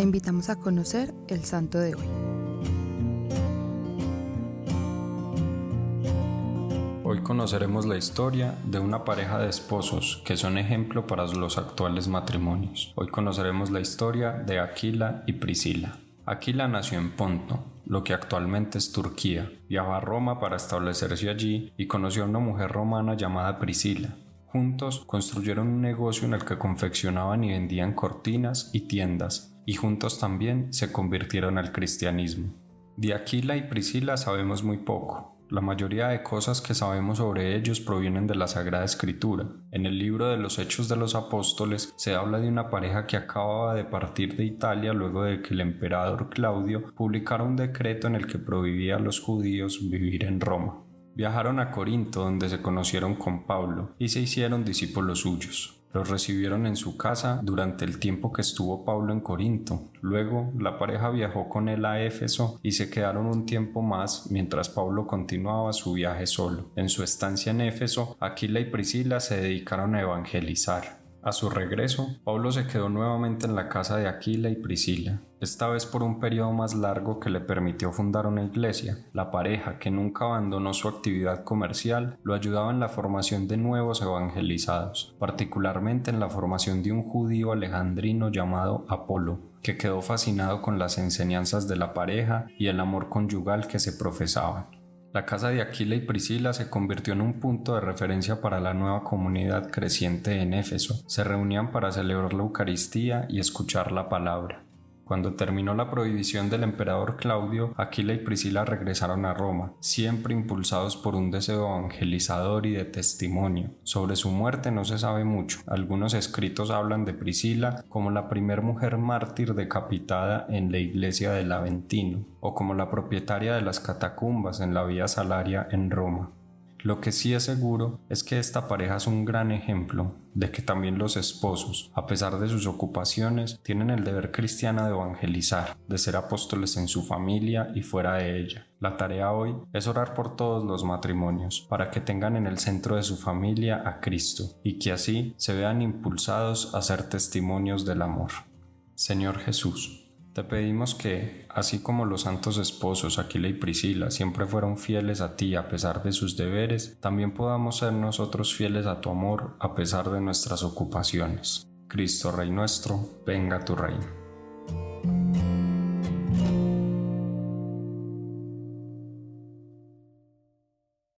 Te invitamos a conocer el santo de hoy. Hoy conoceremos la historia de una pareja de esposos que son ejemplo para los actuales matrimonios. Hoy conoceremos la historia de Aquila y Priscila. Aquila nació en Ponto, lo que actualmente es Turquía. Viajó a Roma para establecerse allí y conoció a una mujer romana llamada Priscila. Juntos construyeron un negocio en el que confeccionaban y vendían cortinas y tiendas, y juntos también se convirtieron al cristianismo. De Aquila y Priscila sabemos muy poco, la mayoría de cosas que sabemos sobre ellos provienen de la Sagrada Escritura. En el libro de los Hechos de los Apóstoles se habla de una pareja que acababa de partir de Italia luego de que el emperador Claudio publicara un decreto en el que prohibía a los judíos vivir en Roma. Viajaron a Corinto donde se conocieron con Pablo y se hicieron discípulos suyos. Los recibieron en su casa durante el tiempo que estuvo Pablo en Corinto. Luego la pareja viajó con él a Éfeso y se quedaron un tiempo más mientras Pablo continuaba su viaje solo. En su estancia en Éfeso, Aquila y Priscila se dedicaron a evangelizar. A su regreso, Pablo se quedó nuevamente en la casa de Aquila y Priscila, esta vez por un periodo más largo que le permitió fundar una iglesia. La pareja, que nunca abandonó su actividad comercial, lo ayudaba en la formación de nuevos evangelizados, particularmente en la formación de un judío alejandrino llamado Apolo, que quedó fascinado con las enseñanzas de la pareja y el amor conyugal que se profesaban. La casa de Aquila y Priscila se convirtió en un punto de referencia para la nueva comunidad creciente en Éfeso. Se reunían para celebrar la Eucaristía y escuchar la palabra. Cuando terminó la prohibición del emperador Claudio, Aquila y Priscila regresaron a Roma, siempre impulsados por un deseo evangelizador y de testimonio. Sobre su muerte no se sabe mucho. Algunos escritos hablan de Priscila como la primer mujer mártir decapitada en la iglesia del Aventino, o como la propietaria de las catacumbas en la Vía Salaria en Roma. Lo que sí es seguro es que esta pareja es un gran ejemplo de que también los esposos, a pesar de sus ocupaciones, tienen el deber cristiano de evangelizar, de ser apóstoles en su familia y fuera de ella. La tarea hoy es orar por todos los matrimonios, para que tengan en el centro de su familia a Cristo y que así se vean impulsados a ser testimonios del amor. Señor Jesús, te pedimos que, así como los santos esposos Aquila y Priscila siempre fueron fieles a ti a pesar de sus deberes, también podamos ser nosotros fieles a tu amor a pesar de nuestras ocupaciones. Cristo Rey nuestro, venga tu reino.